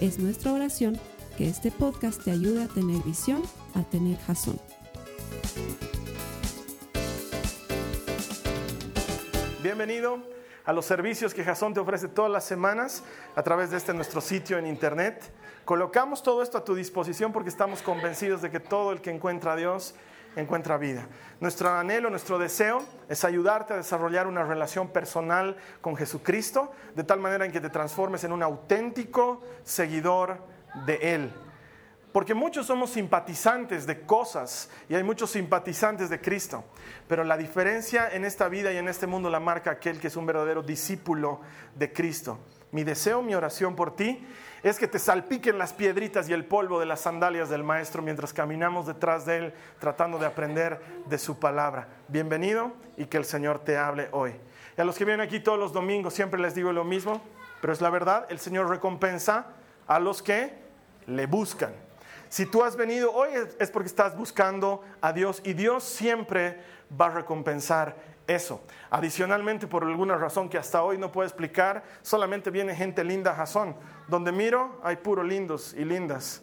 Es nuestra oración que este podcast te ayude a tener visión, a tener jazón. Bienvenido a los servicios que Jason te ofrece todas las semanas a través de este nuestro sitio en internet. Colocamos todo esto a tu disposición porque estamos convencidos de que todo el que encuentra a Dios encuentra vida. Nuestro anhelo, nuestro deseo es ayudarte a desarrollar una relación personal con Jesucristo de tal manera en que te transformes en un auténtico seguidor de Él. Porque muchos somos simpatizantes de cosas y hay muchos simpatizantes de Cristo. Pero la diferencia en esta vida y en este mundo la marca aquel que es un verdadero discípulo de Cristo. Mi deseo, mi oración por ti es que te salpiquen las piedritas y el polvo de las sandalias del Maestro mientras caminamos detrás de Él tratando de aprender de su palabra. Bienvenido y que el Señor te hable hoy. Y a los que vienen aquí todos los domingos siempre les digo lo mismo, pero es la verdad, el Señor recompensa a los que le buscan. Si tú has venido hoy es porque estás buscando a Dios y Dios siempre va a recompensar eso. Adicionalmente, por alguna razón que hasta hoy no puedo explicar, solamente viene gente linda a Jason. Donde miro hay puro lindos y lindas.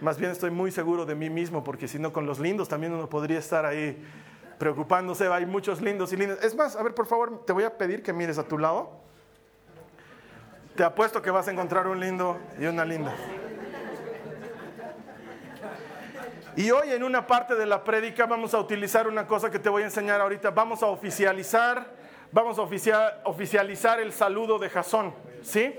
Más bien estoy muy seguro de mí mismo porque si no con los lindos también uno podría estar ahí preocupándose. Hay muchos lindos y lindas. Es más, a ver, por favor, te voy a pedir que mires a tu lado. Te apuesto que vas a encontrar un lindo y una linda. Y hoy en una parte de la prédica vamos a utilizar una cosa que te voy a enseñar ahorita. Vamos a oficializar, vamos a oficializar el saludo de Jasón, ¿sí?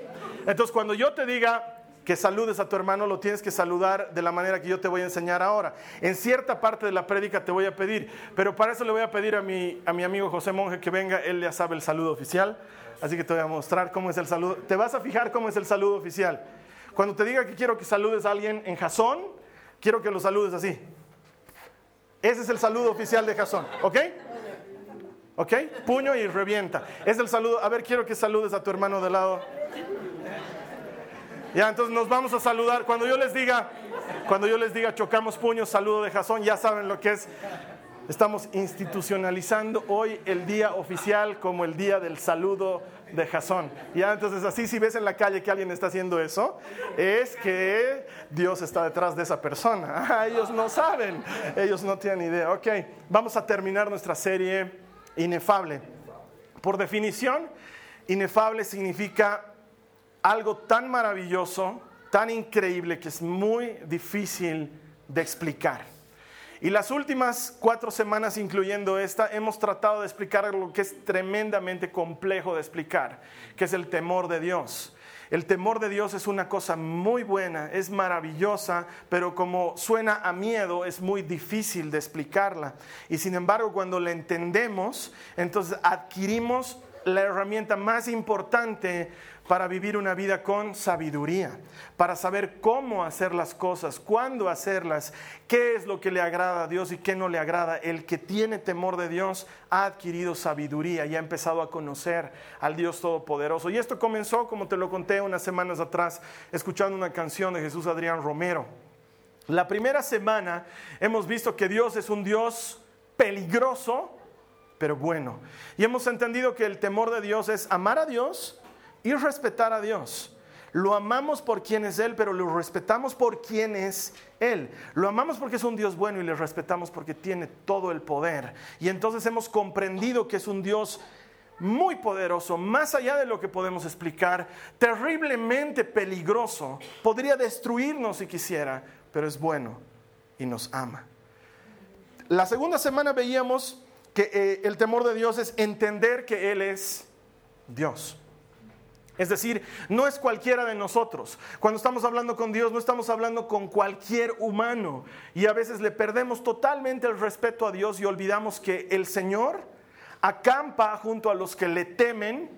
Entonces cuando yo te diga que saludes a tu hermano, lo tienes que saludar de la manera que yo te voy a enseñar ahora. En cierta parte de la prédica te voy a pedir, pero para eso le voy a pedir a mi, a mi amigo José Monje que venga, él ya sabe el saludo oficial, así que te voy a mostrar cómo es el saludo. Te vas a fijar cómo es el saludo oficial. Cuando te diga que quiero que saludes a alguien en Jasón, quiero que lo saludes así. Ese es el saludo oficial de Jasón, ¿ok? ¿Ok? Puño y revienta. Es el saludo. A ver, quiero que saludes a tu hermano de lado. Ya, entonces nos vamos a saludar. Cuando yo les diga, cuando yo les diga chocamos puños, saludo de Jasón, ya saben lo que es. Estamos institucionalizando hoy el día oficial como el día del saludo de Jasón. Ya, entonces así si ves en la calle que alguien está haciendo eso, es que Dios está detrás de esa persona. Ah, ellos no saben, ellos no tienen idea. Ok, vamos a terminar nuestra serie inefable. Por definición, inefable significa algo tan maravilloso, tan increíble que es muy difícil de explicar. Y las últimas cuatro semanas, incluyendo esta, hemos tratado de explicar lo que es tremendamente complejo de explicar, que es el temor de Dios. El temor de Dios es una cosa muy buena, es maravillosa, pero como suena a miedo es muy difícil de explicarla. Y sin embargo, cuando la entendemos, entonces adquirimos la herramienta más importante para vivir una vida con sabiduría, para saber cómo hacer las cosas, cuándo hacerlas, qué es lo que le agrada a Dios y qué no le agrada. El que tiene temor de Dios ha adquirido sabiduría y ha empezado a conocer al Dios Todopoderoso. Y esto comenzó, como te lo conté unas semanas atrás, escuchando una canción de Jesús Adrián Romero. La primera semana hemos visto que Dios es un Dios peligroso, pero bueno. Y hemos entendido que el temor de Dios es amar a Dios, y respetar a Dios. Lo amamos por quien es Él, pero lo respetamos por quien es Él. Lo amamos porque es un Dios bueno y le respetamos porque tiene todo el poder. Y entonces hemos comprendido que es un Dios muy poderoso, más allá de lo que podemos explicar, terriblemente peligroso. Podría destruirnos si quisiera, pero es bueno y nos ama. La segunda semana veíamos que eh, el temor de Dios es entender que Él es Dios. Es decir, no es cualquiera de nosotros. Cuando estamos hablando con Dios, no estamos hablando con cualquier humano. Y a veces le perdemos totalmente el respeto a Dios y olvidamos que el Señor acampa junto a los que le temen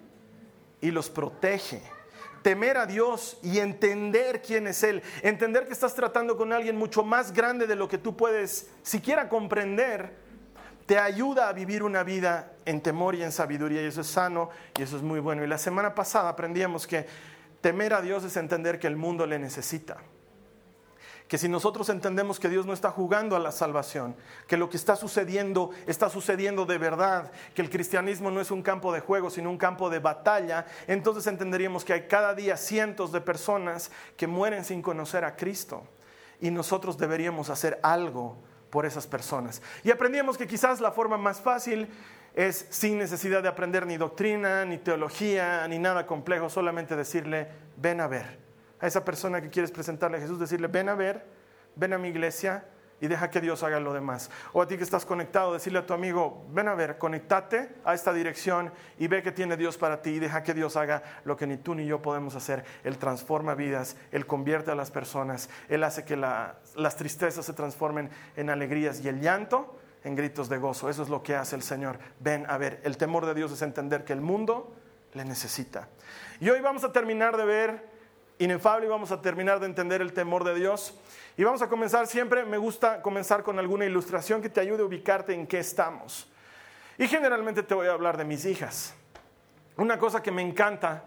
y los protege. temer a Dios y entender quién es Él, entender que estás tratando con alguien mucho más grande de lo que tú puedes siquiera comprender, te ayuda a vivir una vida en temor y en sabiduría y eso es sano y eso es muy bueno. Y la semana pasada aprendíamos que temer a Dios es entender que el mundo le necesita que si nosotros entendemos que Dios no está jugando a la salvación, que lo que está sucediendo está sucediendo de verdad, que el cristianismo no es un campo de juego, sino un campo de batalla, entonces entenderíamos que hay cada día cientos de personas que mueren sin conocer a Cristo y nosotros deberíamos hacer algo por esas personas. Y aprendíamos que quizás la forma más fácil es sin necesidad de aprender ni doctrina, ni teología, ni nada complejo, solamente decirle, ven a ver a esa persona que quieres presentarle a Jesús, decirle, ven a ver, ven a mi iglesia y deja que Dios haga lo demás. O a ti que estás conectado, decirle a tu amigo, ven a ver, conectate a esta dirección y ve que tiene Dios para ti y deja que Dios haga lo que ni tú ni yo podemos hacer. Él transforma vidas, Él convierte a las personas, Él hace que las tristezas se transformen en alegrías y el llanto en gritos de gozo. Eso es lo que hace el Señor. Ven a ver, el temor de Dios es entender que el mundo le necesita. Y hoy vamos a terminar de ver inefable y vamos a terminar de entender el temor de Dios. Y vamos a comenzar siempre, me gusta comenzar con alguna ilustración que te ayude a ubicarte en qué estamos. Y generalmente te voy a hablar de mis hijas. Una cosa que me encanta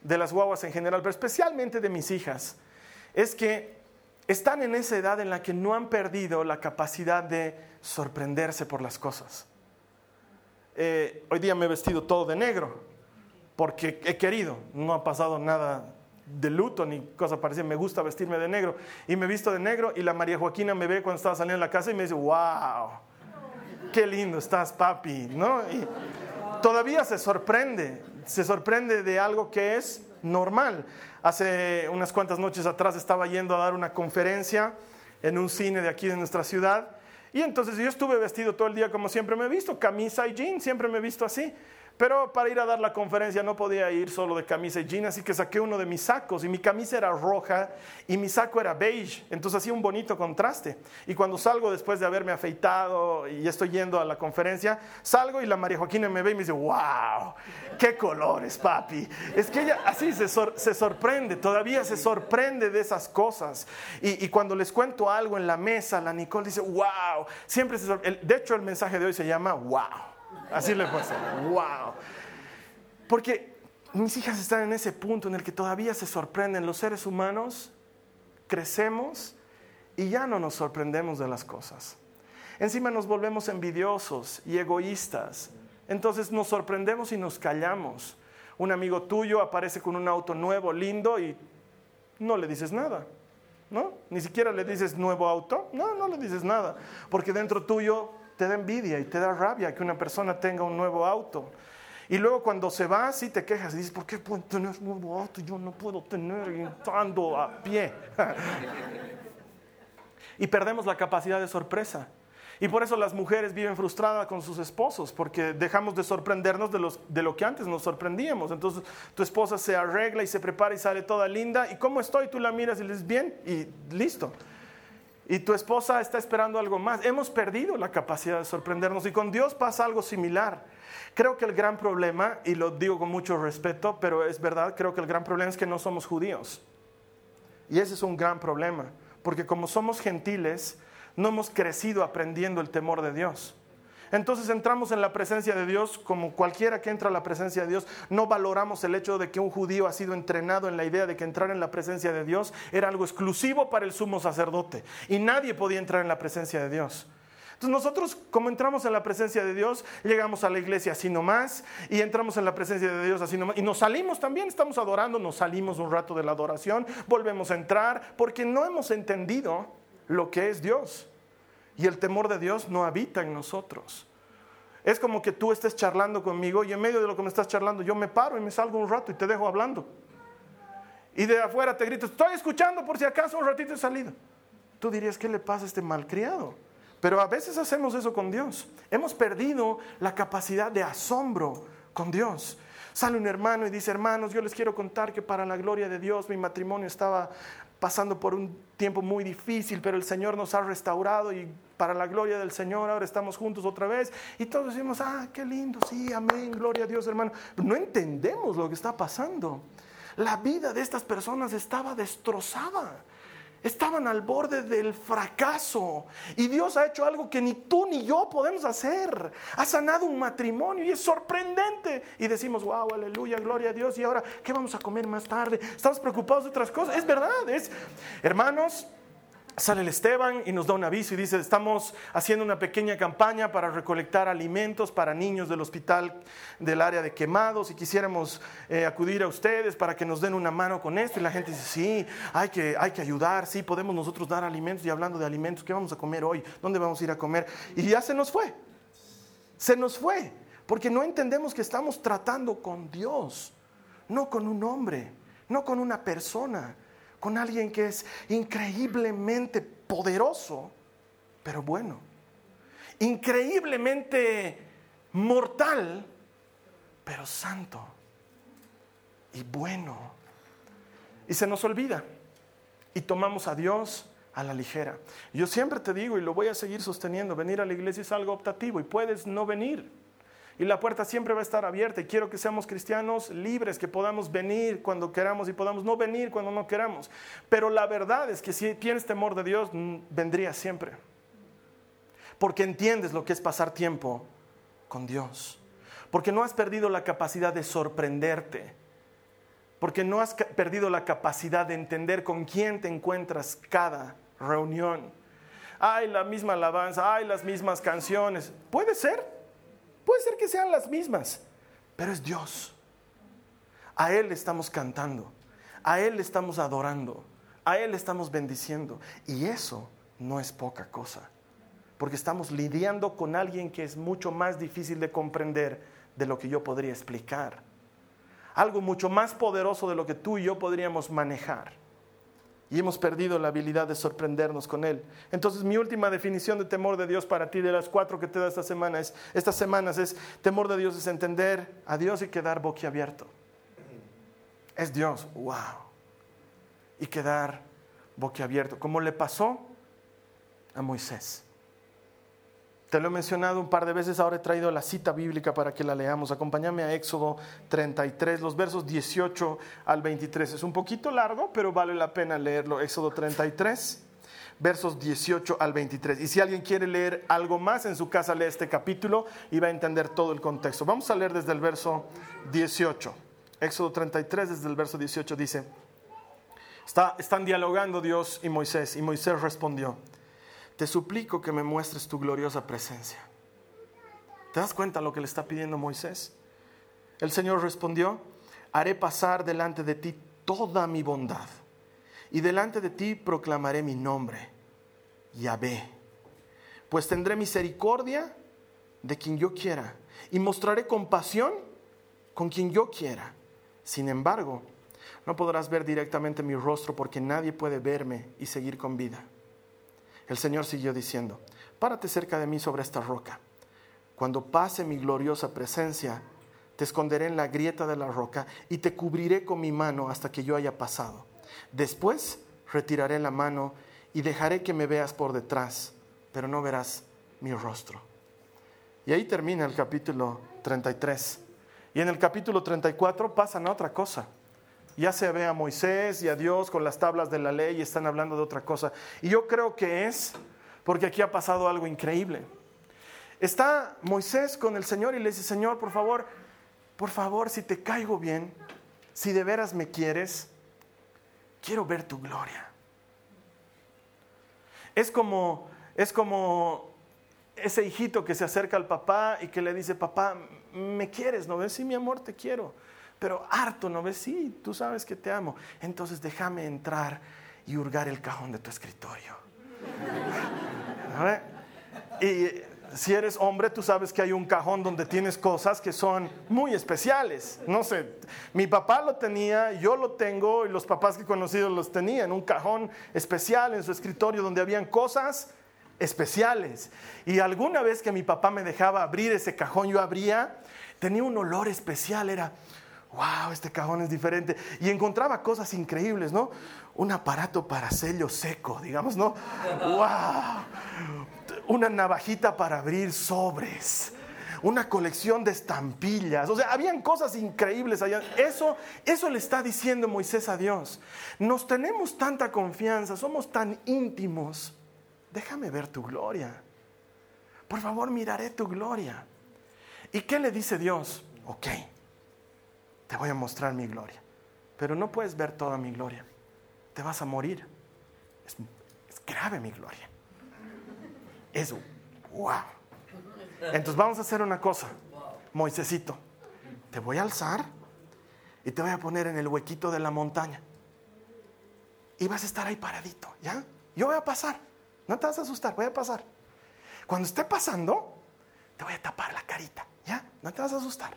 de las guaguas en general, pero especialmente de mis hijas, es que están en esa edad en la que no han perdido la capacidad de sorprenderse por las cosas. Eh, hoy día me he vestido todo de negro porque he querido, no ha pasado nada de luto ni cosa parecida, me gusta vestirme de negro. Y me visto de negro y la María Joaquina me ve cuando estaba saliendo de la casa y me dice, wow, qué lindo estás, papi, ¿no? Y todavía se sorprende, se sorprende de algo que es normal. Hace unas cuantas noches atrás estaba yendo a dar una conferencia en un cine de aquí de nuestra ciudad. Y entonces yo estuve vestido todo el día como siempre me he visto, camisa y jeans, siempre me he visto así. Pero para ir a dar la conferencia no podía ir solo de camisa y jeans, así que saqué uno de mis sacos y mi camisa era roja y mi saco era beige, entonces hacía un bonito contraste. Y cuando salgo después de haberme afeitado y estoy yendo a la conferencia, salgo y la María Joaquina me ve y me dice, wow, qué colores, papi. Es que ella así se, sorprende, todavía se sorprende de esas cosas. Y, cuando les cuento algo en la mesa, la Nicole dice, wow, siempre se sorprende. De hecho, el mensaje de hoy se llama, wow. Así le pasa. ¡Wow! Porque mis hijas están en ese punto en el que todavía se sorprenden. Los seres humanos crecemos y ya no nos sorprendemos de las cosas. Encima nos volvemos envidiosos y egoístas. Entonces nos sorprendemos y nos callamos. Un amigo tuyo aparece con un auto nuevo, lindo, y no le dices nada. ¿No? Ni siquiera le dices nuevo auto. No, no le dices nada. Porque dentro tuyo te da envidia y te da rabia que una persona tenga un nuevo auto. Y luego cuando se va, sí te quejas y dices, ¿por qué pueden tener un nuevo auto? Yo no puedo tener ando a pie. y perdemos la capacidad de sorpresa. Y por eso las mujeres viven frustradas con sus esposos, porque dejamos de sorprendernos de, los, de lo que antes nos sorprendíamos. Entonces tu esposa se arregla y se prepara y sale toda linda. ¿Y cómo estoy? Tú la miras y le dices, bien, y listo y tu esposa está esperando algo más. Hemos perdido la capacidad de sorprendernos y con Dios pasa algo similar. Creo que el gran problema, y lo digo con mucho respeto, pero es verdad, creo que el gran problema es que no somos judíos. Y ese es un gran problema, porque como somos gentiles, no hemos crecido aprendiendo el temor de Dios. Entonces entramos en la presencia de Dios como cualquiera que entra a la presencia de Dios. No valoramos el hecho de que un judío ha sido entrenado en la idea de que entrar en la presencia de Dios era algo exclusivo para el sumo sacerdote y nadie podía entrar en la presencia de Dios. Entonces nosotros como entramos en la presencia de Dios, llegamos a la iglesia así nomás y entramos en la presencia de Dios así nomás y nos salimos también, estamos adorando, nos salimos un rato de la adoración, volvemos a entrar porque no hemos entendido lo que es Dios y el temor de Dios no habita en nosotros. Es como que tú estés charlando conmigo y en medio de lo que me estás charlando yo me paro y me salgo un rato y te dejo hablando. Y de afuera te grito, estoy escuchando por si acaso un ratito he salido. Tú dirías, ¿qué le pasa a este malcriado? Pero a veces hacemos eso con Dios. Hemos perdido la capacidad de asombro con Dios. Sale un hermano y dice, hermanos, yo les quiero contar que para la gloria de Dios mi matrimonio estaba pasando por un tiempo muy difícil, pero el Señor nos ha restaurado y para la gloria del Señor ahora estamos juntos otra vez. Y todos decimos, ah, qué lindo, sí, amén, gloria a Dios, hermano. no entendemos lo que está pasando. La vida de estas personas estaba destrozada. Estaban al borde del fracaso. Y Dios ha hecho algo que ni tú ni yo podemos hacer. Ha sanado un matrimonio y es sorprendente. Y decimos, wow, aleluya, gloria a Dios. Y ahora, ¿qué vamos a comer más tarde? Estamos preocupados de otras cosas. Es verdad, es, hermanos, sale el Esteban y nos da un aviso y dice, estamos haciendo una pequeña campaña para recolectar alimentos para niños del hospital del área de quemados y quisiéramos eh, acudir a ustedes para que nos den una mano con esto. Y la gente dice, sí, hay que, hay que ayudar, sí, podemos nosotros dar alimentos. Y hablando de alimentos, ¿qué vamos a comer hoy? ¿Dónde vamos a ir a comer? Y ya se nos fue, se nos fue, porque no entendemos que estamos tratando con Dios, no con un hombre, no con una persona con alguien que es increíblemente poderoso, pero bueno. Increíblemente mortal, pero santo y bueno. Y se nos olvida. Y tomamos a Dios a la ligera. Yo siempre te digo y lo voy a seguir sosteniendo, venir a la iglesia es algo optativo y puedes no venir. Y la puerta siempre va a estar abierta. Y quiero que seamos cristianos libres, que podamos venir cuando queramos y podamos no venir cuando no queramos. Pero la verdad es que si tienes temor de Dios, vendría siempre. Porque entiendes lo que es pasar tiempo con Dios. Porque no has perdido la capacidad de sorprenderte. Porque no has perdido la capacidad de entender con quién te encuentras cada reunión. Hay la misma alabanza, hay las mismas canciones. Puede ser, Puede ser que sean las mismas, pero es Dios. A Él le estamos cantando, a Él le estamos adorando, a Él le estamos bendiciendo. Y eso no es poca cosa, porque estamos lidiando con alguien que es mucho más difícil de comprender de lo que yo podría explicar. Algo mucho más poderoso de lo que tú y yo podríamos manejar y hemos perdido la habilidad de sorprendernos con Él. Entonces mi última definición de temor de Dios para ti, de las cuatro que te da esta semana, es, estas semanas, es temor de Dios es entender a Dios y quedar boquiabierto. Es Dios, wow. Y quedar boquiabierto, como le pasó a Moisés. Te lo he mencionado un par de veces, ahora he traído la cita bíblica para que la leamos. Acompáñame a Éxodo 33, los versos 18 al 23. Es un poquito largo, pero vale la pena leerlo. Éxodo 33, versos 18 al 23. Y si alguien quiere leer algo más en su casa, lee este capítulo y va a entender todo el contexto. Vamos a leer desde el verso 18. Éxodo 33, desde el verso 18 dice, están dialogando Dios y Moisés, y Moisés respondió te suplico que me muestres tu gloriosa presencia. ¿Te das cuenta lo que le está pidiendo Moisés? El Señor respondió, haré pasar delante de ti toda mi bondad y delante de ti proclamaré mi nombre, Yahvé. Pues tendré misericordia de quien yo quiera y mostraré compasión con quien yo quiera. Sin embargo, no podrás ver directamente mi rostro porque nadie puede verme y seguir con vida. El Señor siguió diciendo, párate cerca de mí sobre esta roca. Cuando pase mi gloriosa presencia, te esconderé en la grieta de la roca y te cubriré con mi mano hasta que yo haya pasado. Después retiraré la mano y dejaré que me veas por detrás, pero no verás mi rostro. Y ahí termina el capítulo 33. Y en el capítulo 34 pasan a otra cosa. Ya se ve a Moisés y a Dios con las tablas de la ley y están hablando de otra cosa. Y yo creo que es porque aquí ha pasado algo increíble. Está Moisés con el Señor y le dice, Señor, por favor, por favor, si te caigo bien, si de veras me quieres, quiero ver tu gloria. Es como, es como ese hijito que se acerca al papá y que le dice, papá, ¿me quieres? ¿No ves? Sí, mi amor, te quiero pero harto, ¿no ves? Sí, tú sabes que te amo. Entonces déjame entrar y hurgar el cajón de tu escritorio. Y si eres hombre, tú sabes que hay un cajón donde tienes cosas que son muy especiales. No sé, mi papá lo tenía, yo lo tengo y los papás que he conocido los tenían. Un cajón especial en su escritorio donde habían cosas especiales. Y alguna vez que mi papá me dejaba abrir ese cajón, yo abría, tenía un olor especial, era wow, este cajón es diferente. Y encontraba cosas increíbles, ¿no? Un aparato para sello seco, digamos, ¿no? Wow. Una navajita para abrir sobres. una colección de estampillas. O sea, habían cosas increíbles allá. Eso, eso le está diciendo Moisés a Dios. Nos tenemos tanta confianza, somos tan íntimos. Déjame ver tu gloria. Por favor, miraré tu gloria. ¿Y qué le dice Dios? Ok, te voy a mostrar mi gloria. Pero no puedes ver toda mi gloria. Te vas a morir. Es, grave mi gloria. Es wow. Entonces vamos a hacer una cosa, Moisésito, te voy a alzar y te voy a poner en el huequito de la montaña. Y vas a estar ahí paradito, ¿ya? Yo voy a pasar, no te vas a asustar, voy a pasar. Cuando esté pasando, te voy a tapar la carita, ¿ya? No te vas a asustar,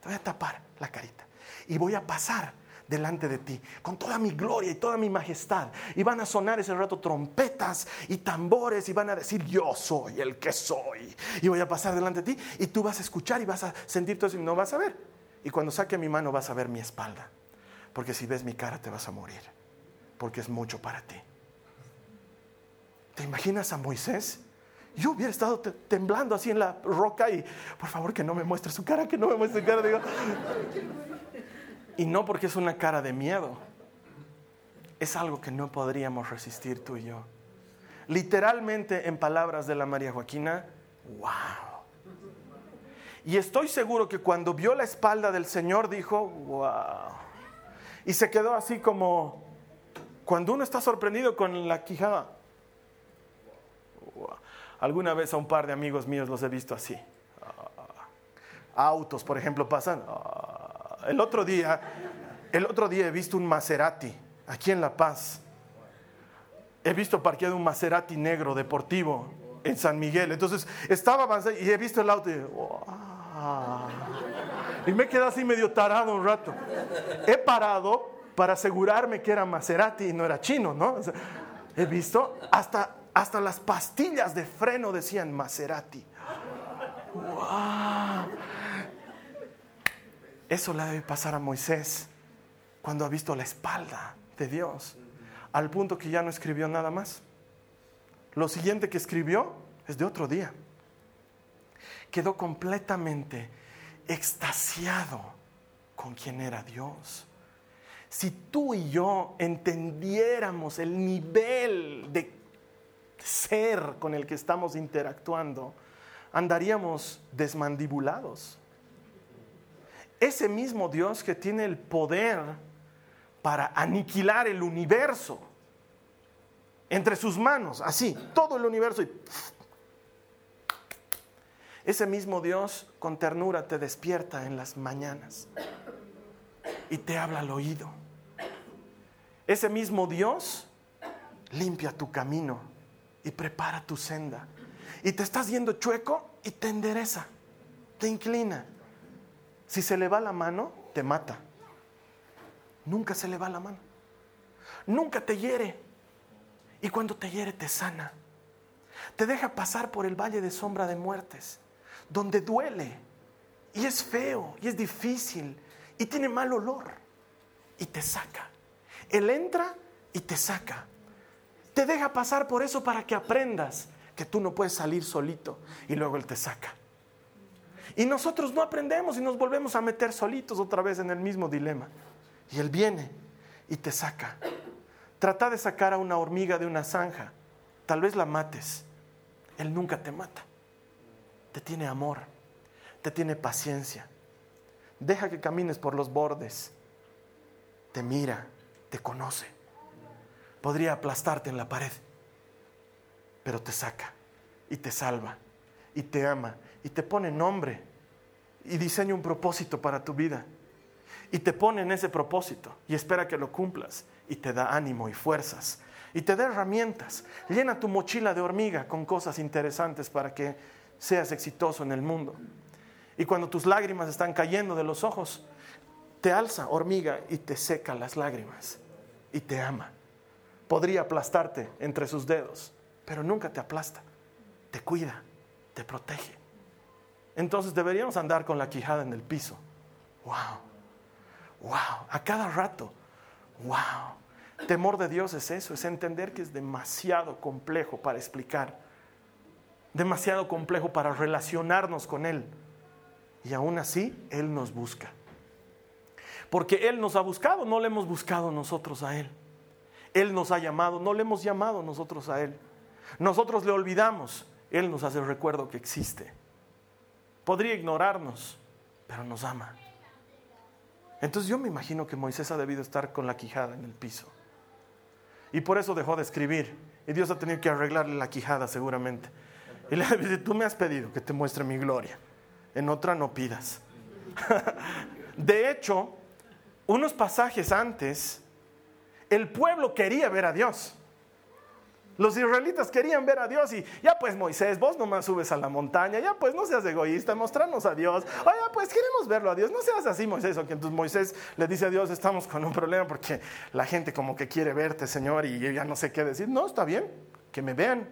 te voy a tapar la carita. Y voy a pasar delante de ti, con toda mi gloria y toda mi majestad. Y van a sonar ese rato trompetas y tambores y van a decir, yo soy el que soy. Y voy a pasar delante de ti y tú vas a escuchar y vas a sentir todo eso y no vas a ver. Y cuando saque mi mano vas a ver mi espalda. Porque si ves mi cara te vas a morir. Porque es mucho para ti. ¿Te imaginas a Moisés? Yo hubiera estado temblando así en la roca y, por favor, que no me muestre su cara, que no me muestre su cara. Digo, y no porque es una cara de miedo. Es algo que no podríamos resistir tú y yo. Literalmente, en palabras de la María Joaquina, wow. Y estoy seguro que cuando vio la espalda del Señor dijo, wow. Y se quedó así como cuando uno está sorprendido con la quijada. Alguna vez a un par de amigos míos los he visto así. Autos, por ejemplo, pasan. El otro día, el otro día he visto un Maserati aquí en La Paz. He visto parqueado un Maserati negro deportivo en San Miguel. Entonces estaba avanzando y he visto el auto y, me quedé así medio tarado un rato. He parado para asegurarme que era Maserati y no era chino, ¿no? he visto hasta, hasta las pastillas de freno decían Maserati. ¡Wow! Eso le debe pasar a Moisés cuando ha visto la espalda de Dios, al punto que ya no escribió nada más. Lo siguiente que escribió es de otro día. Quedó completamente extasiado con quien era Dios. Si tú y yo entendiéramos el nivel de ser con el que estamos interactuando, andaríamos desmandibulados ese mismo Dios que tiene el poder para aniquilar el universo entre sus manos, así, todo el universo. Y ese mismo Dios con ternura te despierta en las mañanas y te habla al oído. Ese mismo Dios limpia tu camino y prepara tu senda. Y te estás yendo chueco y te endereza, te inclina si se le va la mano, te mata. Nunca se le va la mano. Nunca te hiere. Y cuando te hiere, te sana. Te deja pasar por el valle de sombra de muertes, donde duele. Y es feo, y es difícil, y tiene mal olor. Y te saca. Él entra y te saca. Te deja pasar por eso para que aprendas que tú no puedes salir solito. Y luego Él te saca. Y nosotros no aprendemos y nos volvemos a meter solitos otra vez en el mismo dilema. Y Él viene y te saca. Trata de sacar a una hormiga de una zanja. Tal vez la mates. Él nunca te mata. Te tiene amor. Te tiene paciencia. Deja que camines por los bordes. Te mira. Te conoce. Podría aplastarte en la pared. Pero te saca. Y te salva. Y te ama. Y te pone nombre y diseña un propósito para tu vida. Y te pone en ese propósito y espera que lo cumplas. Y te da ánimo y fuerzas. Y te da herramientas. Llena tu mochila de hormiga con cosas interesantes para que seas exitoso en el mundo. Y cuando tus lágrimas están cayendo de los ojos, te alza hormiga y te seca las lágrimas. Y te ama. Podría aplastarte entre sus dedos, pero nunca te aplasta. Te cuida, te protege entonces deberíamos andar con la quijada en el piso. Wow, wow, a cada rato. Wow. Temor de Dios es eso, es entender que es demasiado complejo para explicar, demasiado complejo para relacionarnos con Él. Y aún así, Él nos busca. Porque Él nos ha buscado, no le hemos buscado nosotros a Él. Él nos ha llamado, no le hemos llamado nosotros a Él. Nosotros le olvidamos, Él nos hace el recuerdo que existe. Podría ignorarnos, pero nos ama. Entonces yo me imagino que Moisés ha debido estar con la quijada en el piso. Y por eso dejó de escribir. Y Dios ha tenido que arreglarle la quijada seguramente. Y le dice, tú me has pedido que te muestre mi gloria. En otra no pidas. de hecho, unos pasajes antes, el pueblo quería ver a Dios. Los israelitas querían ver a Dios y ya pues Moisés, vos nomás subes a la montaña, ya pues no seas egoísta, mostrarnos a Dios. Oye, pues queremos verlo a Dios, no seas así Moisés. O entonces Moisés le dice a Dios, estamos con un problema porque la gente como que quiere verte, Señor, y ya no sé qué decir. No, está bien, que me vean.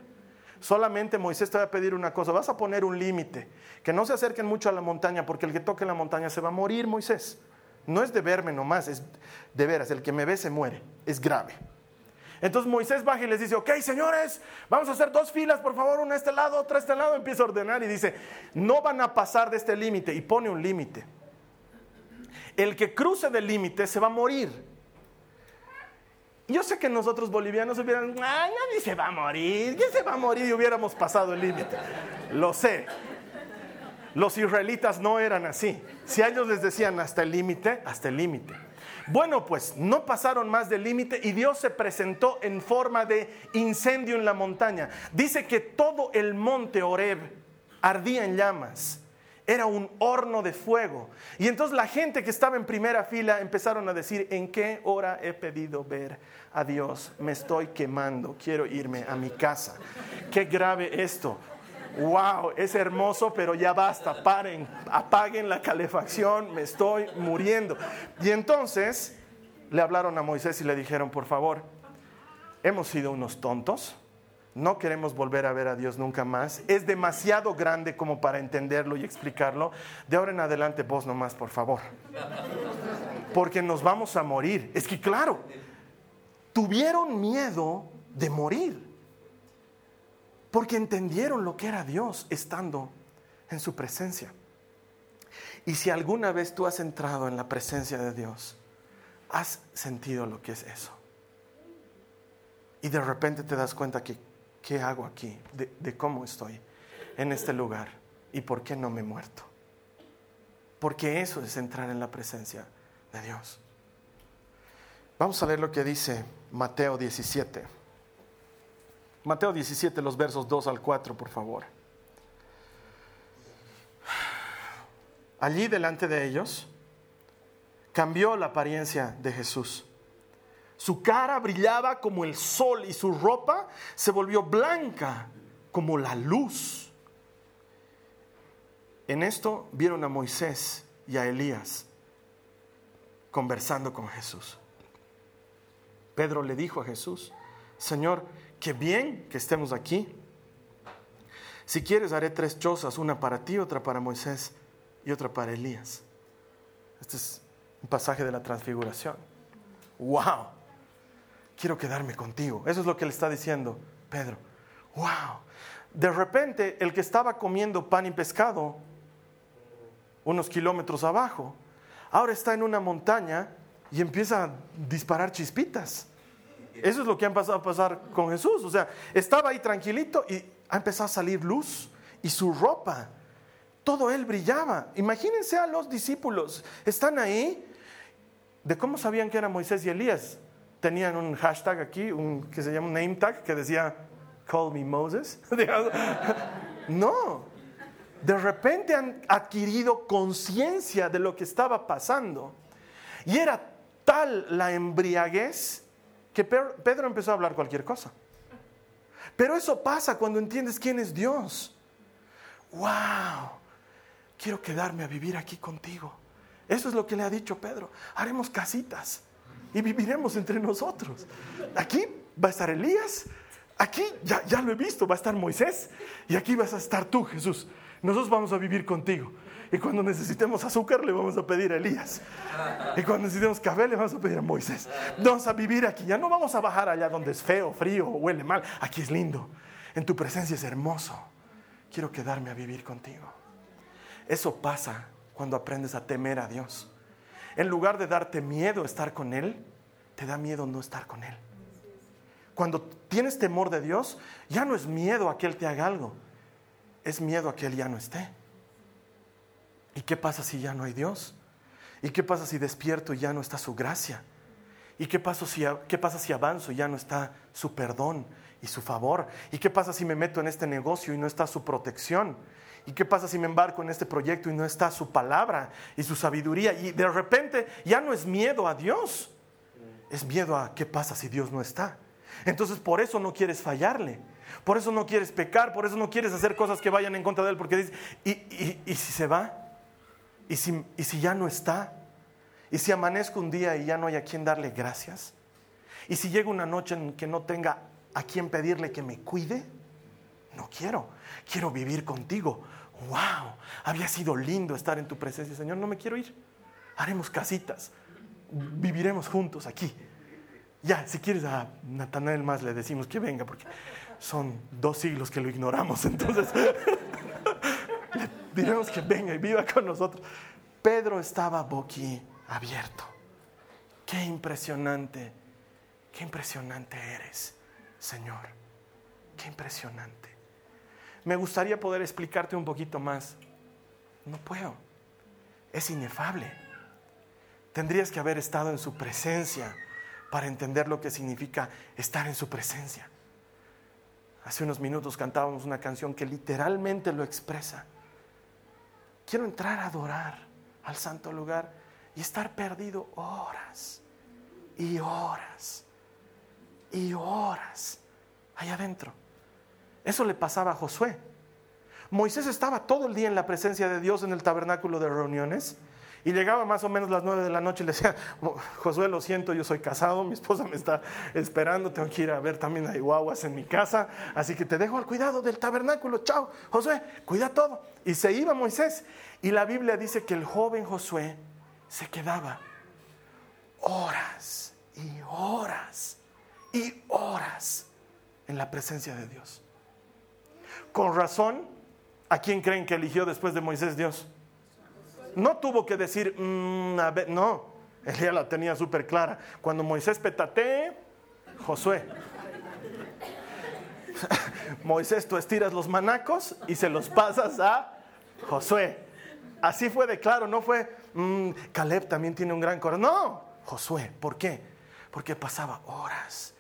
Solamente Moisés te va a pedir una cosa, vas a poner un límite, que no se acerquen mucho a la montaña porque el que toque la montaña se va a morir, Moisés. No es de verme nomás, es de veras, el que me ve se muere, es grave. Entonces Moisés baja y les dice, ok señores, vamos a hacer dos filas, por favor, una a este lado, otra a este lado, empieza a ordenar y dice, no van a pasar de este límite y pone un límite. El que cruce del límite se va a morir. Yo sé que nosotros bolivianos hubieran, ay, nadie se va a morir, ¿quién se va a morir? Y hubiéramos pasado el límite. Lo sé. Los israelitas no eran así. Si a ellos les decían hasta el límite, hasta el límite. Bueno, pues no pasaron más del límite y Dios se presentó en forma de incendio en la montaña. Dice que todo el monte Oreb ardía en llamas. Era un horno de fuego. Y entonces la gente que estaba en primera fila empezaron a decir, ¿en qué hora he pedido ver a Dios? Me estoy quemando, quiero irme a mi casa. Qué grave esto wow, es hermoso, pero ya basta, paren, apaguen la calefacción, me estoy muriendo. Y entonces le hablaron a Moisés y le dijeron, por favor, hemos sido unos tontos, no queremos volver a ver a Dios nunca más, es demasiado grande como para entenderlo y explicarlo, de ahora en adelante vos nomás, por favor, porque nos vamos a morir. Es que claro, tuvieron miedo de morir porque entendieron lo que era Dios estando en su presencia. Y si alguna vez tú has entrado en la presencia de Dios, has sentido lo que es eso. Y de repente te das cuenta que, ¿qué hago aquí? De, de cómo estoy en este lugar y por qué no me he muerto. Porque eso es entrar en la presencia de Dios. Vamos a ver lo que dice Mateo 17. Mateo 17, los versos 2 al 4, por favor. Allí delante de ellos cambió la apariencia de Jesús. Su cara brillaba como el sol y su ropa se volvió blanca como la luz. En esto vieron a Moisés y a Elías conversando con Jesús. Pedro le dijo a Jesús, Señor, qué bien que estemos aquí. Si quieres, haré tres chozas, una para ti, otra para Moisés y otra para Elías. Este es un pasaje de la transfiguración. ¡Wow! Quiero quedarme contigo. Eso es lo que le está diciendo Pedro. ¡Wow! De repente, el que estaba comiendo pan y pescado unos kilómetros abajo, ahora está en una montaña y empieza a disparar chispitas. Eso es lo que ha empezado a pasar con Jesús. O sea, estaba ahí tranquilito y ha empezado a salir luz y su ropa, todo él brillaba. Imagínense a los discípulos, están ahí. ¿De cómo sabían que eran Moisés y Elías? Tenían un hashtag aquí, un, que se llama un name tag, que decía, call me Moses. no, de repente han adquirido conciencia de lo que estaba pasando. Y era tal la embriaguez que Pedro empezó a hablar cualquier cosa. Pero eso pasa cuando entiendes quién es Dios. ¡Wow! Quiero quedarme a vivir aquí contigo. Eso es lo que le ha dicho Pedro. Haremos casitas y viviremos entre nosotros. Aquí va a estar Elías, aquí ya, ya lo he visto, va a estar Moisés y aquí vas a estar tú, Jesús. Nosotros vamos a vivir contigo. Y cuando necesitemos azúcar, le vamos a pedir a Elías. Y cuando necesitemos café, le vamos a pedir a Moisés. Vamos a vivir aquí. Ya no vamos a bajar allá donde es feo, frío, huele mal. Aquí es lindo. En tu presencia es hermoso. Quiero quedarme a vivir contigo. Eso pasa cuando aprendes a temer a Dios. En lugar de darte miedo estar con Él, te da miedo no estar con Él. Cuando tienes temor de Dios, ya no es miedo a que Él te haga algo, es miedo a que Él ya no esté. ¿Y qué pasa si ya no hay Dios? ¿Y qué pasa si despierto y ya no está su gracia? ¿Y qué pasa si, qué pasa si avanzo y ya no está su perdón y su favor? ¿Y qué pasa si me meto en este negocio y no está su protección? ¿Y qué pasa si me embarco en este proyecto y no está su palabra y su sabiduría? Y de repente ya no es miedo a Dios, es miedo a qué pasa si Dios no está. Entonces por eso no quieres fallarle, por eso no quieres pecar, por eso no quieres hacer cosas que vayan en contra de Él, porque dices, ¿y, y si se va? ¿Y si, ¿Y si ya no está? ¿Y si amanezco un día y ya no hay a quien darle gracias? ¿Y si llega una noche en que no tenga a quien pedirle que me cuide? No quiero, quiero vivir contigo wow, había sido lindo estar en tu presencia, Señor, no me quiero ir. Haremos casitas, viviremos juntos aquí. Ya, si quieres a Natanael más le decimos que venga, porque son dos siglos que lo ignoramos, entonces diremos que venga y viva con nosotros. Pedro estaba boqui abierto. Qué impresionante, qué impresionante eres, Señor. Qué impresionante. Me gustaría poder explicarte un poquito más. No puedo. Es inefable. Tendrías que haber estado en su presencia para entender lo que significa estar en su presencia. Hace unos minutos cantábamos una canción que literalmente lo expresa. Quiero entrar a adorar al santo lugar y estar perdido horas y horas y horas allá adentro. Eso le pasaba a Josué. Moisés estaba todo el día en la presencia de Dios en el tabernáculo de reuniones y llegaba más o menos las nueve de la noche y le decía, Josué, lo siento, yo soy casado, mi esposa me está esperando, tengo que ir a ver también hay guaguas en mi casa, así que te dejo al cuidado del tabernáculo, chao, Josué, cuida todo. Y se iba Moisés. Y la Biblia dice que el joven Josué se quedaba horas y horas y horas en la presencia de Dios. Con razón, ¿a quién creen que eligió después de Moisés Dios? No tuvo que decir, mm, no, él ya la tenía súper clara. Cuando Moisés petatee, Josué. Moisés, tú estiras los manacos y se los pasas a Josué. Así fue de claro, no fue, mm, Caleb también tiene un gran corazón. No, Josué, ¿por qué? Porque pasaba horas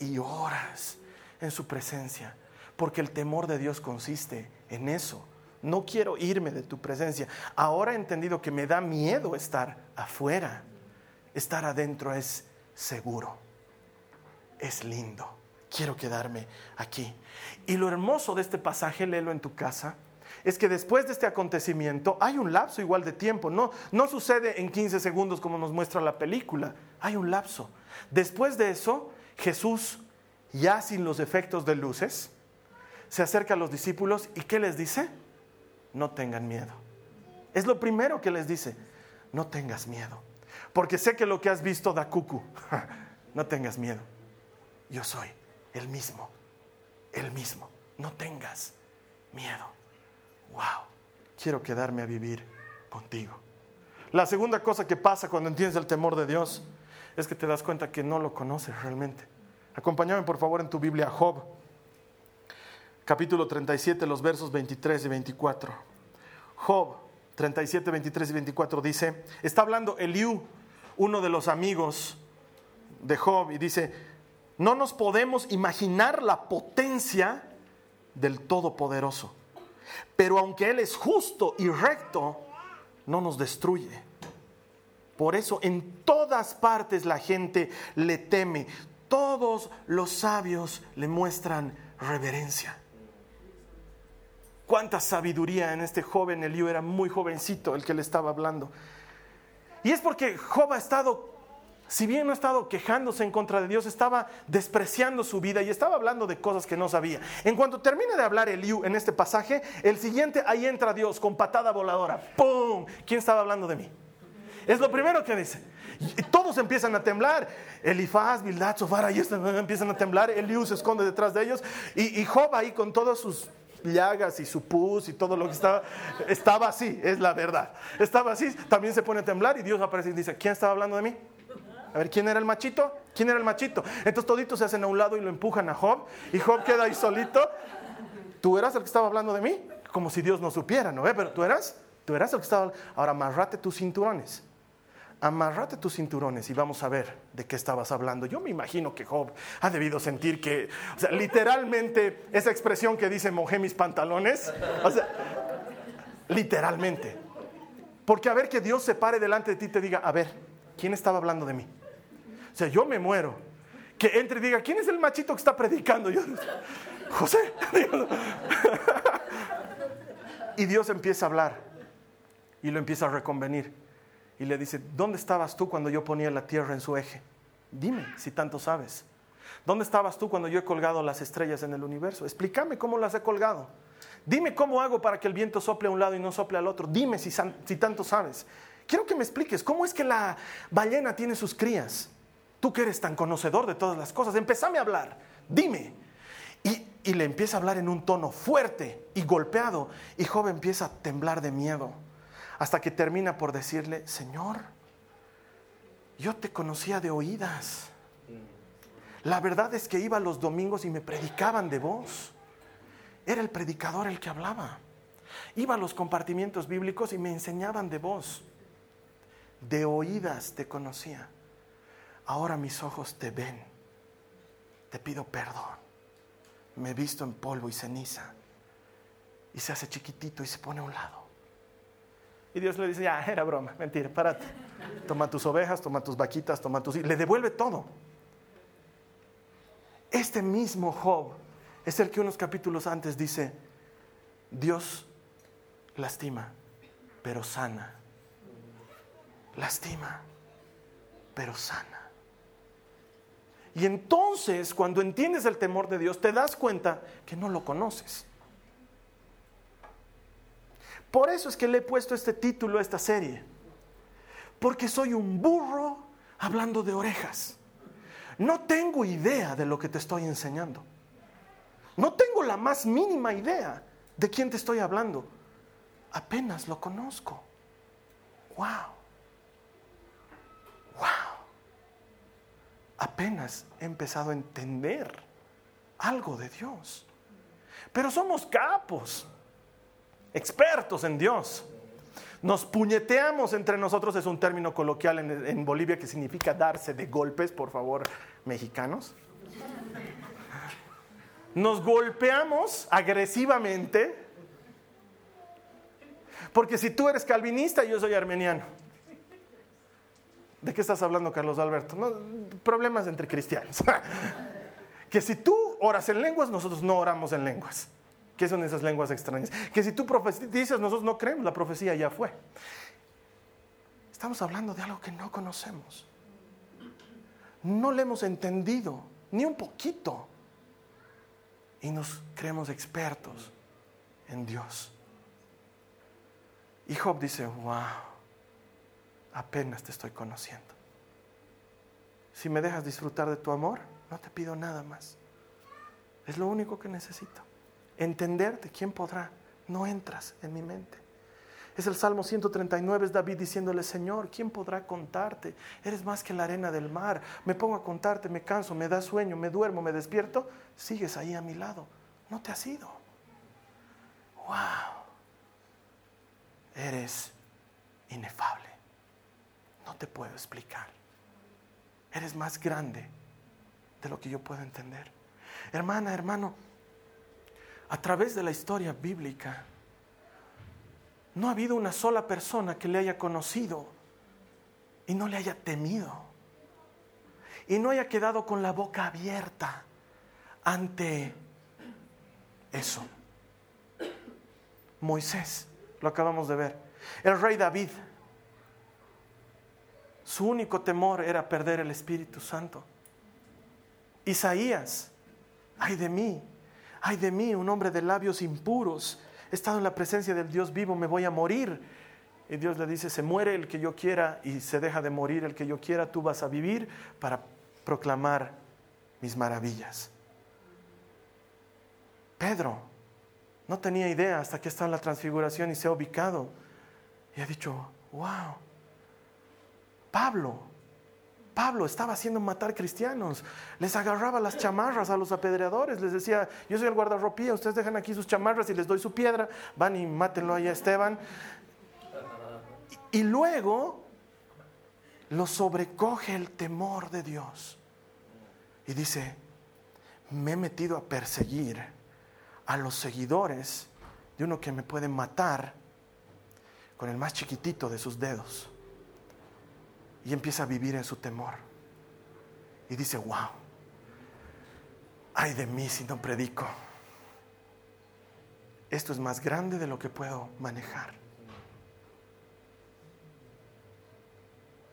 y horas en su presencia porque el temor de Dios consiste en eso. No quiero irme de tu presencia. Ahora he entendido que me da miedo estar afuera. Estar adentro es seguro. Es lindo. Quiero quedarme aquí. Y lo hermoso de este pasaje, léelo en tu casa, es que después de este acontecimiento hay un lapso igual de tiempo. No, no sucede en 15 segundos como nos muestra la película. Hay un lapso. Después de eso, Jesús, ya sin los efectos de luces, se acerca a los discípulos y ¿qué les dice? No tengan miedo. Es lo primero que les dice, no tengas miedo. Porque sé que lo que has visto da cucu. no tengas miedo. Yo soy el mismo, el mismo. No tengas miedo. Wow, quiero quedarme a vivir contigo. La segunda cosa que pasa cuando entiendes el temor de Dios es que te das cuenta que no lo conoces realmente. Acompáñame por favor en tu Biblia Job capítulo 37, los versos 23 y 24. Job 37, 23 y 24 dice, está hablando Eliú, uno de los amigos de Job, y dice, no nos podemos imaginar la potencia del Todopoderoso, pero aunque Él es justo y recto, no nos destruye. Por eso en todas partes la gente le teme, todos los sabios le muestran reverencia. Cuánta sabiduría en este joven Eliú, era muy jovencito el que le estaba hablando. Y es porque Job ha estado, si bien no ha estado quejándose en contra de Dios, estaba despreciando su vida y estaba hablando de cosas que no sabía. En cuanto termine de hablar Eliú en este pasaje, el siguiente, ahí entra Dios con patada voladora. ¡Pum! ¿Quién estaba hablando de mí? Es lo primero que dice. Todos empiezan a temblar. Elifaz, Bildad, Sofara, y empiezan a temblar. Eliú se esconde detrás de ellos. Y, y Job ahí con todos sus llagas y su pus y todo lo que estaba, estaba así, es la verdad. Estaba así, también se pone a temblar y Dios aparece y dice, ¿quién estaba hablando de mí? A ver, ¿quién era el machito? ¿Quién era el machito? Entonces toditos se hacen a un lado y lo empujan a Job y Job queda ahí solito. ¿Tú eras el que estaba hablando de mí? Como si Dios no supiera, ¿no? Pero tú eras, tú eras el que estaba... Ahora amarrate tus cinturones amarrate tus cinturones y vamos a ver de qué estabas hablando. Yo me imagino que Job ha debido sentir que, o sea, literalmente esa expresión que dice mojé mis pantalones, o sea, literalmente. Porque a ver que Dios se pare delante de ti y te diga, a ver, ¿quién estaba hablando de mí? O sea, yo me muero. Que entre y diga, ¿quién es el machito que está predicando? Yo, José. y Dios empieza a hablar y lo empieza a reconvenir y le dice, ¿dónde estabas tú cuando yo ponía la tierra en su eje? Dime, si tanto sabes. ¿Dónde estabas tú cuando yo he colgado las estrellas en el universo? Explícame cómo las he colgado. Dime cómo hago para que el viento sople a un lado y no sople al otro. Dime si, tanto sabes. Quiero que me expliques cómo es que la ballena tiene sus crías. Tú que eres tan conocedor de todas las cosas, empezame a hablar. Dime. Y, y le empieza a hablar en un tono fuerte y golpeado. Y Job empieza a temblar de miedo hasta que termina por decirle, Señor, yo te conocía de oídas. La verdad es que iba los domingos y me predicaban de vos. Era el predicador el que hablaba. Iba a los compartimientos bíblicos y me enseñaban de vos. De oídas te conocía. Ahora mis ojos te ven. Te pido perdón. Me he visto en polvo y ceniza. Y se hace chiquitito y se pone a un lado. Y Dios le dice, ya, era broma, mentira, párate. Toma tus ovejas, toma tus vaquitas, toma tus... Le devuelve todo. Este mismo Job es el que unos capítulos antes dice, Dios lastima, pero sana. Lastima, pero sana. Y entonces, cuando entiendes el temor de Dios, te das cuenta que no lo conoces. Por eso es que le he puesto este título a esta serie. Porque soy un burro hablando de orejas. No tengo idea de lo que te estoy enseñando. No tengo la más mínima idea de quién te estoy hablando. Apenas lo conozco. Wow. Wow. Apenas he empezado a entender algo de Dios. Pero somos capos expertos en Dios. Nos puñeteamos entre nosotros, es un término coloquial en, Bolivia que significa darse de golpes, por favor, mexicanos. Nos golpeamos agresivamente, porque si tú eres calvinista, yo soy armeniano. ¿De qué estás hablando, Carlos Alberto? problemas entre cristianos. que si tú oras en lenguas, nosotros no oramos en lenguas. ¿Qué son esas lenguas extrañas? Que si tú dices, nosotros no creemos, la profecía ya fue. Estamos hablando de algo que no conocemos. No le hemos entendido, ni un poquito. Y nos creemos expertos en Dios. Y Job dice, wow, apenas te estoy conociendo. Si me dejas disfrutar de tu amor, no te pido nada más. Es lo único que necesito entenderte, ¿quién podrá? No entras en mi mente. Es el Salmo 139, es David diciéndole, Señor, ¿quién podrá contarte? Eres más que la arena del mar. Me pongo a contarte, me canso, me da sueño, me duermo, me despierto. Sigues ahí a mi lado. No te has ido. ¡Wow! Eres inefable. No te puedo explicar. Eres más grande de lo que yo puedo entender. Hermana, hermano, a través de la historia bíblica, no ha habido una sola persona que le haya conocido y no le haya temido. Y no haya quedado con la boca abierta ante eso. Moisés, lo acabamos de ver. El rey David, su único temor era perder el Espíritu Santo. Isaías, ay de mí, ay de mí, un hombre de labios impuros, he estado en la presencia del Dios vivo, me voy a morir. Y Dios le dice, se muere el que yo quiera y se deja de morir el que yo quiera, tú vas a vivir para proclamar mis maravillas. Pedro, No tenía idea hasta que está en la transfiguración y se ha ubicado. Y ha dicho, wow, Pablo, Pablo estaba haciendo matar cristianos. Les agarraba las chamarras a los apedreadores. Les decía, yo soy el guardarropía, ustedes dejan aquí sus chamarras y les doy su piedra. Van y mátenlo ahí a Esteban. Y, luego lo sobrecoge el temor de Dios. Y dice, me he metido a perseguir a los seguidores de uno que me puede matar con el más chiquitito de sus dedos. Y empieza a vivir en su temor. Y dice, wow, ay de mí si no predico. Esto es más grande de lo que puedo manejar.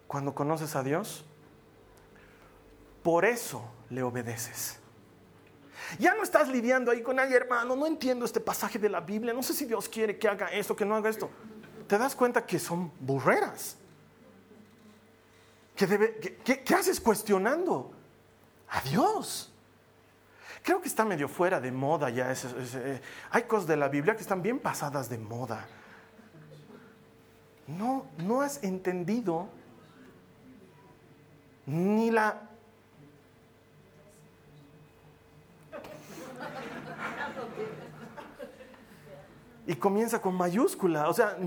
Cuando conoces a Dios, por eso le obedeces. Ya no estás lidiando ahí con, ay hermano, no entiendo este pasaje de la Biblia, no sé si Dios quiere que haga esto, que no haga esto. Te das cuenta que son burreras. ¿Qué haces cuestionando a Dios? Creo que está medio fuera de moda ya. Eh, hay cosas de la Biblia que están bien pasadas de moda. No, no has entendido ni la y comienza con mayúscula. O sea,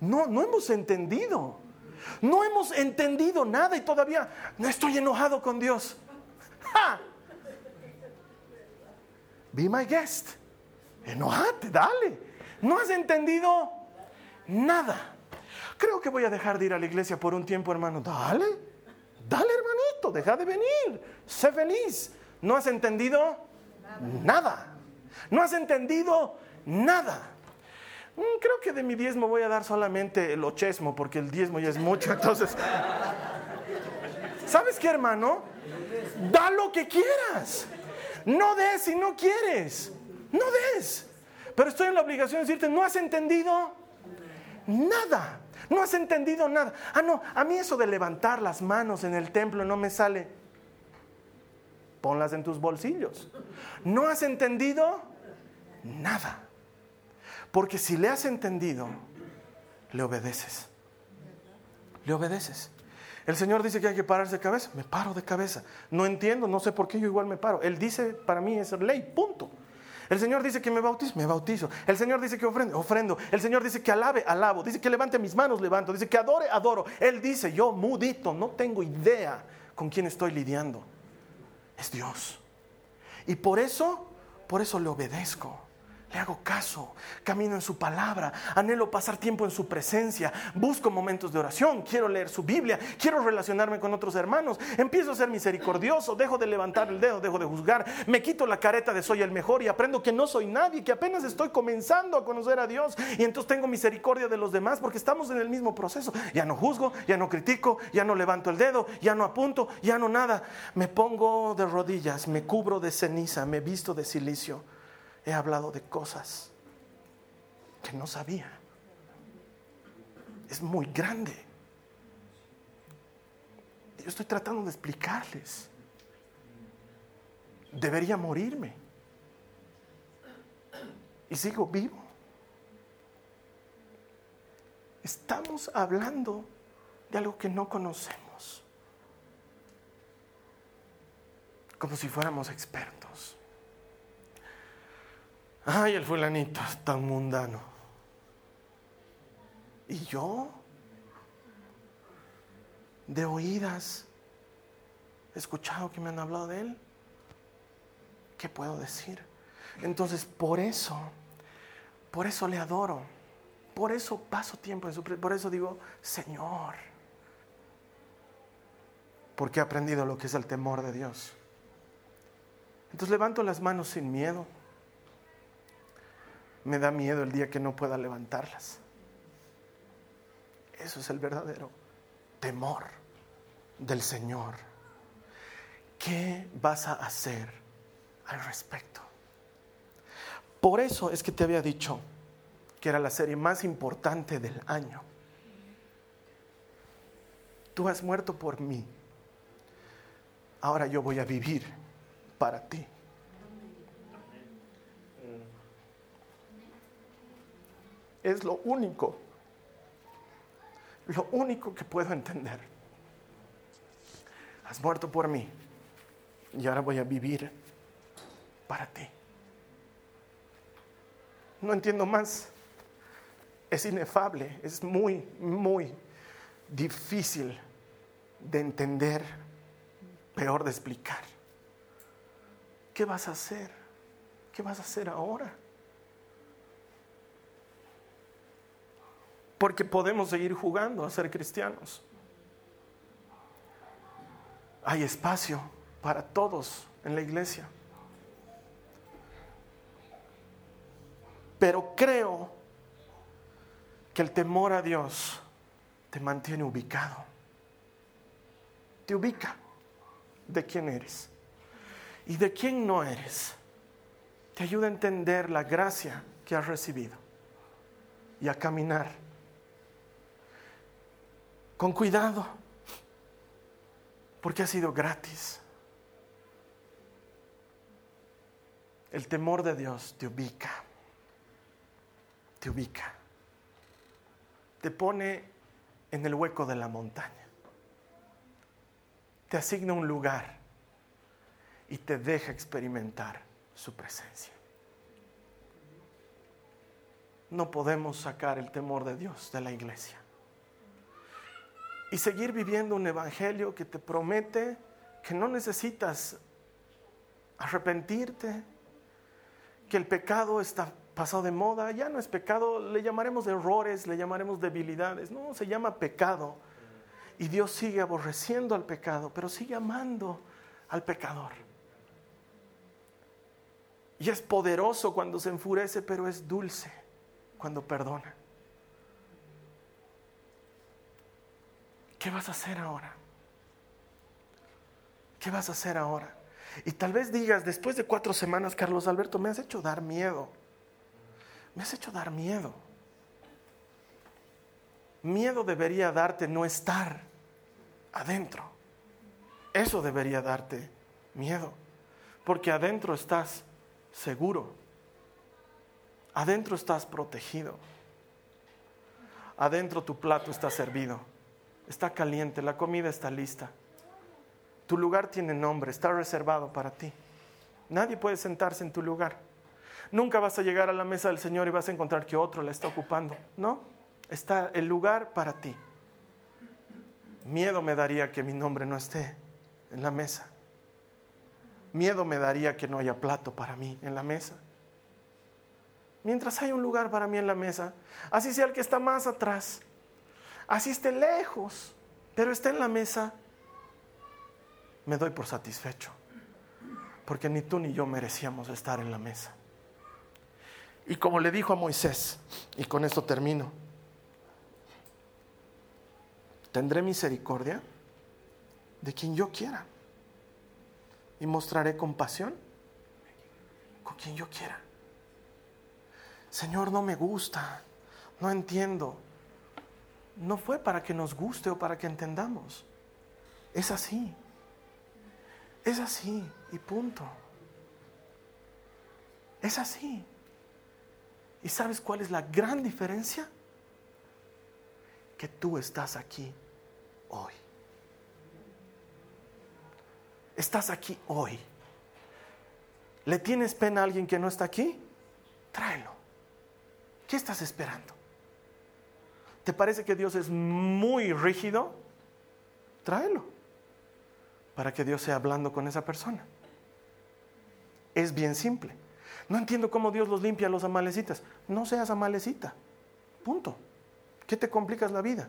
no, no hemos entendido. No hemos entendido nada y todavía no estoy enojado con Dios. ¡Ja! Be my guest. Enojate, dale. No has entendido nada. Creo que voy a dejar de ir a la iglesia por un tiempo, hermano. Dale, dale, hermanito, deja de venir. Sé feliz. ¿No has entendido? Nada. ¿No has entendido nada. Mm, creo que de mi diezmo voy a dar solamente el ochesmo, porque el diezmo ya es mucho. Entonces, ¿sabes qué, hermano? Da lo que quieras. No des si no quieres. No des. Pero estoy en la obligación de decirte, ¿no has entendido? Nada. No has entendido nada. Ah, no, a mí eso de levantar las manos en el templo no me sale. Ponlas en tus bolsillos. ¿No has entendido? Nada. Porque si le has entendido, le obedeces. Le obedeces. El Señor dice que hay que pararse de cabeza. Me paro de cabeza. No entiendo, no sé por qué yo igual me paro. Él dice, para mí es ley, punto. El Señor dice que me bautizo, me bautizo. El Señor dice que ofrendo, ofrendo. El Señor dice que alabe, alabo. Dice que levante mis manos, levanto. Dice que adore, adoro. Él dice, yo mudito, no tengo idea con quién estoy lidiando. Es Dios. Y por eso, por eso le obedezco. Le hago caso, camino en su palabra, anhelo pasar tiempo en su presencia, busco momentos de oración, quiero leer su Biblia, quiero relacionarme con otros hermanos, empiezo a ser misericordioso, dejo de levantar el dedo, dejo de juzgar, me quito la careta de soy el mejor y aprendo que no soy nadie, que apenas estoy comenzando a conocer a Dios y entonces tengo misericordia de los demás porque estamos en el mismo proceso. Ya no juzgo, ya no critico, ya no levanto el dedo, ya no apunto, ya no nada. Me pongo de rodillas, me cubro de ceniza, me visto de silicio he hablado de cosas que no sabía. Es muy grande. Yo estoy tratando de explicarles. Debería morirme. Y sigo vivo. Estamos hablando de algo que no conocemos. Como si fuéramos expertos. Ay, el fulanito tan mundano. ¿Y yo? De oídas he escuchado que me han hablado de él. ¿Qué puedo decir? Entonces, por eso, por eso le adoro. Por eso paso tiempo en su Por eso digo, Señor. Porque he aprendido lo que es el temor de Dios. Entonces levanto las manos sin miedo me da miedo el día que no pueda levantarlas. Eso es el verdadero temor del Señor. ¿Qué vas a hacer al respecto? Por eso es que te había dicho que era la serie más importante del año. Tú has muerto por mí. Ahora yo voy a vivir para ti. Es lo único, lo único que puedo entender. Has muerto por mí y ahora voy a vivir para ti. No entiendo más. Es inefable, es muy, muy difícil de entender, peor de explicar. ¿Qué vas a hacer? ¿Qué vas a hacer ahora? Porque podemos seguir jugando a ser cristianos. Hay espacio para todos en la iglesia. Pero creo que el temor a Dios te mantiene ubicado. Te ubica de quién eres y de quién no eres. Te ayuda a entender la gracia que has recibido y a caminar con cuidado, porque ha sido gratis. El temor de Dios te ubica, te ubica, te pone en el hueco de la montaña, te asigna un lugar y te deja experimentar su presencia. No podemos sacar el temor de Dios de la iglesia y seguir viviendo un evangelio que te promete que no necesitas arrepentirte, que el pecado está pasado de moda, ya no es pecado, le llamaremos errores, le llamaremos debilidades, no, se llama pecado. Y Dios sigue aborreciendo al pecado, pero sigue amando al pecador. Y es poderoso cuando se enfurece, pero es dulce cuando perdona. ¿Qué vas a hacer ahora? ¿Qué vas a hacer ahora? Y tal vez digas, después de cuatro semanas, Carlos Alberto, me has hecho dar miedo. Me has hecho dar miedo. Miedo debería darte no estar adentro. Eso debería darte miedo. Porque adentro estás seguro. Adentro estás protegido. Adentro tu plato está servido está caliente, la comida está lista. Tu lugar tiene nombre, está reservado para ti. Nadie puede sentarse en tu lugar. Nunca vas a llegar a la mesa del Señor y vas a encontrar que otro la está ocupando. No, está el lugar para ti. Miedo me daría que mi nombre no esté en la mesa. Miedo me daría que no haya plato para mí en la mesa. Mientras hay un lugar para mí en la mesa, así sea el que está más atrás, así esté lejos, pero está en la mesa, me doy por satisfecho, porque ni tú ni yo merecíamos estar en la mesa. Y como le dijo a Moisés, y con esto termino, tendré misericordia de quien yo quiera y mostraré compasión con quien yo quiera. Señor, no me gusta, no entiendo, no fue para que nos guste o para que entendamos. Es así. Es así y punto. Es así. ¿Y sabes cuál es la gran diferencia? Que tú estás aquí hoy. Estás aquí hoy. ¿Le tienes pena a alguien que no está aquí? Tráelo. ¿Qué estás esperando? ¿Te parece que Dios es muy rígido? Tráelo para que Dios sea hablando con esa persona. Es bien simple. No entiendo cómo Dios los limpia a los amalecitas. No seas amalecita. Punto. ¿Qué te complicas la vida?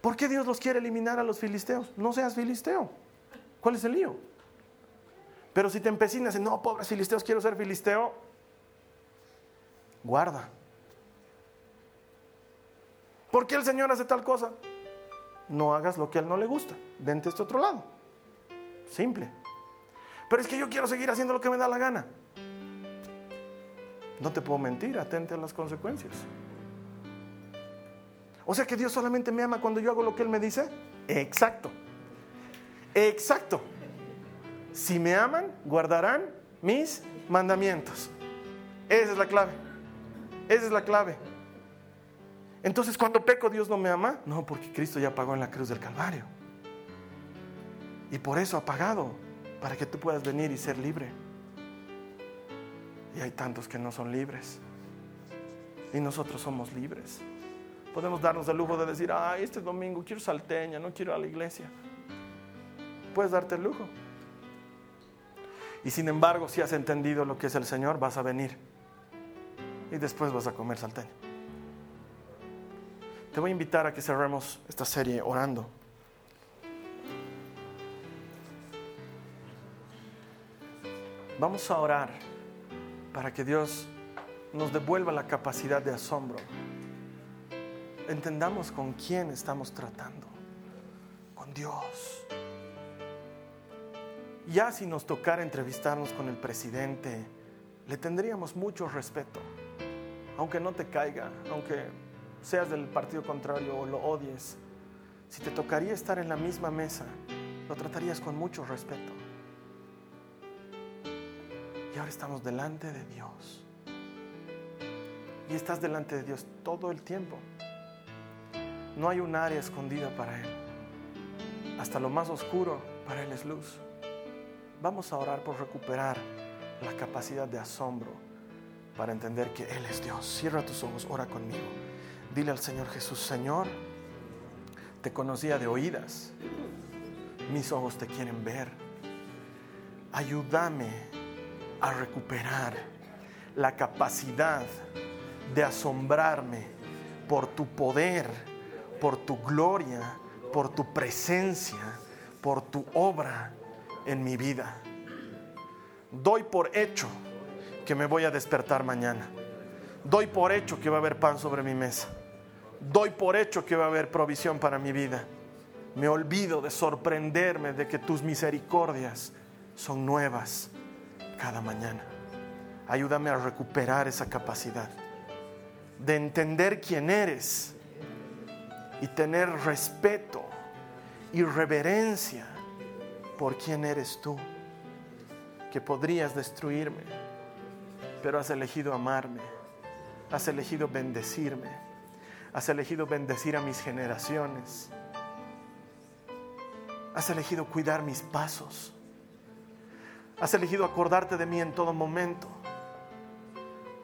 ¿Por qué Dios los quiere eliminar a los filisteos? No seas filisteo. ¿Cuál es el lío? Pero si te empecinas en, no, pobres filisteos, quiero ser filisteo, guarda. ¿Por qué el Señor hace tal cosa? No hagas lo que a Él no le gusta. Vente a este otro lado. Simple. Pero es que yo quiero seguir haciendo lo que me da la gana. No te puedo mentir, atente a las consecuencias. O sea que Dios solamente me ama cuando yo hago lo que Él me dice. Exacto. Exacto. Si me aman, guardarán mis mandamientos. Esa es la clave. Esa es la clave. Entonces cuando peco Dios no me ama. No, porque Cristo ya pagó en la cruz del Calvario. Y por eso ha pagado, para que tú puedas venir y ser libre. Y hay tantos que no son libres. Y nosotros somos libres. Podemos darnos el lujo de decir, ay, este domingo quiero salteña, no quiero ir a la iglesia. Puedes darte el lujo. Y sin embargo, si has entendido lo que es el Señor, vas a venir. Y después vas a comer salteña. Te voy a invitar a que cerremos esta serie orando. Vamos a orar para que Dios nos devuelva la capacidad de asombro. Entendamos con quién estamos tratando. Con Dios. Ya si nos tocara entrevistarnos con el presidente, le tendríamos mucho respeto. Aunque no te caiga, aunque seas del partido contrario o lo odies. Si te tocaría estar en la misma mesa, lo tratarías con mucho respeto. Y ahora estamos delante de Dios. Y estás delante de Dios todo el tiempo. No hay un área escondida para Él. Hasta lo más oscuro para Él es luz. Vamos a orar por recuperar la capacidad de asombro para entender que Él es Dios. Cierra tus ojos, ora conmigo. Dile al Señor Jesús, Señor, te conocía de oídas. Mis ojos te quieren ver. Ayúdame a recuperar la capacidad de asombrarme por tu poder, por tu gloria, por tu presencia, por tu obra en mi vida. Doy por hecho que me voy a despertar mañana. Doy por hecho que va a haber pan sobre mi mesa. Doy por hecho que va a haber provisión para mi vida. Me olvido de sorprenderme de que tus misericordias son nuevas cada mañana. Ayúdame a recuperar esa capacidad de entender quién eres y tener respeto y reverencia por quién eres tú, que podrías destruirme, pero has elegido amarme, has elegido bendecirme, has elegido bendecir a mis generaciones, has elegido cuidar mis pasos, has elegido acordarte de mí en todo momento,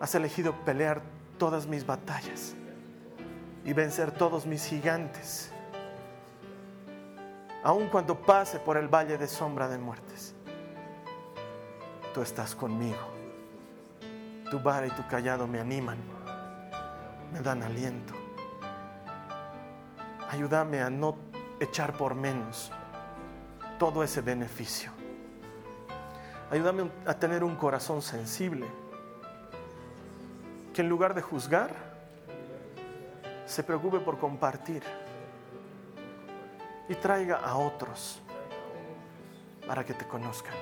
has elegido pelear todas mis batallas y vencer todos mis gigantes aun cuando pase por el valle de sombra de muertes, tú estás conmigo. Tu vara y tu callado me animan, me dan aliento. Ayúdame a no echar por menos todo ese beneficio. Ayúdame a tener un corazón sensible, que en lugar de juzgar, se preocupe por compartir y traiga a otros para que te conozcan.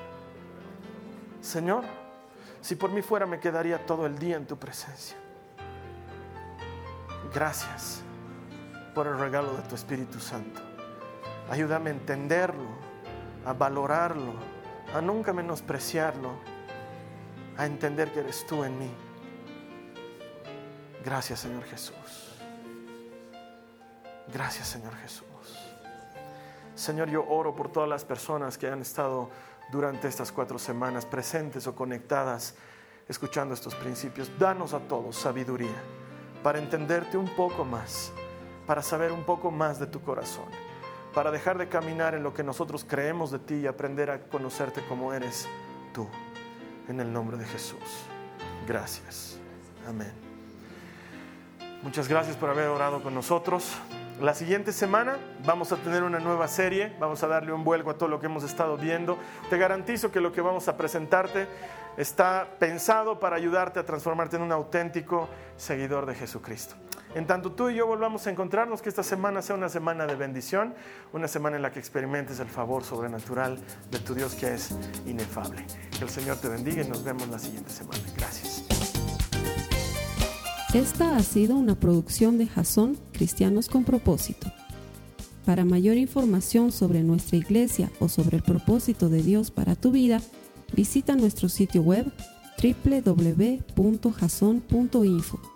Señor, si por mí fuera me quedaría todo el día en tu presencia. Gracias por el regalo de tu Espíritu Santo. Ayúdame a entenderlo, a valorarlo, a nunca menospreciarlo, a entender que eres tú en mí. Gracias Señor Jesús. Gracias Señor Jesús. Señor, yo oro por todas las personas que han estado durante estas cuatro semanas presentes o conectadas escuchando estos principios. Danos a todos sabiduría para entenderte un poco más, para saber un poco más de tu corazón, para dejar de caminar en lo que nosotros creemos de ti y aprender a conocerte como eres tú. En el nombre de Jesús. Gracias. Amén. Muchas gracias por haber orado con nosotros. La siguiente semana vamos a tener una nueva serie, vamos a darle un vuelco a todo lo que hemos estado viendo. Te garantizo que lo que vamos a presentarte está pensado para ayudarte a transformarte en un auténtico seguidor de Jesucristo. En tanto tú y yo volvamos a encontrarnos, que esta semana sea una semana de bendición, una semana en la que experimentes el favor sobrenatural de tu Dios que es inefable. Que el Señor te bendiga y nos vemos la siguiente semana. Gracias. Esta ha sido una producción de Jason Cristianos con Propósito. Para mayor información sobre nuestra iglesia o sobre el propósito de Dios para tu vida, visita nuestro sitio web www.jason.info.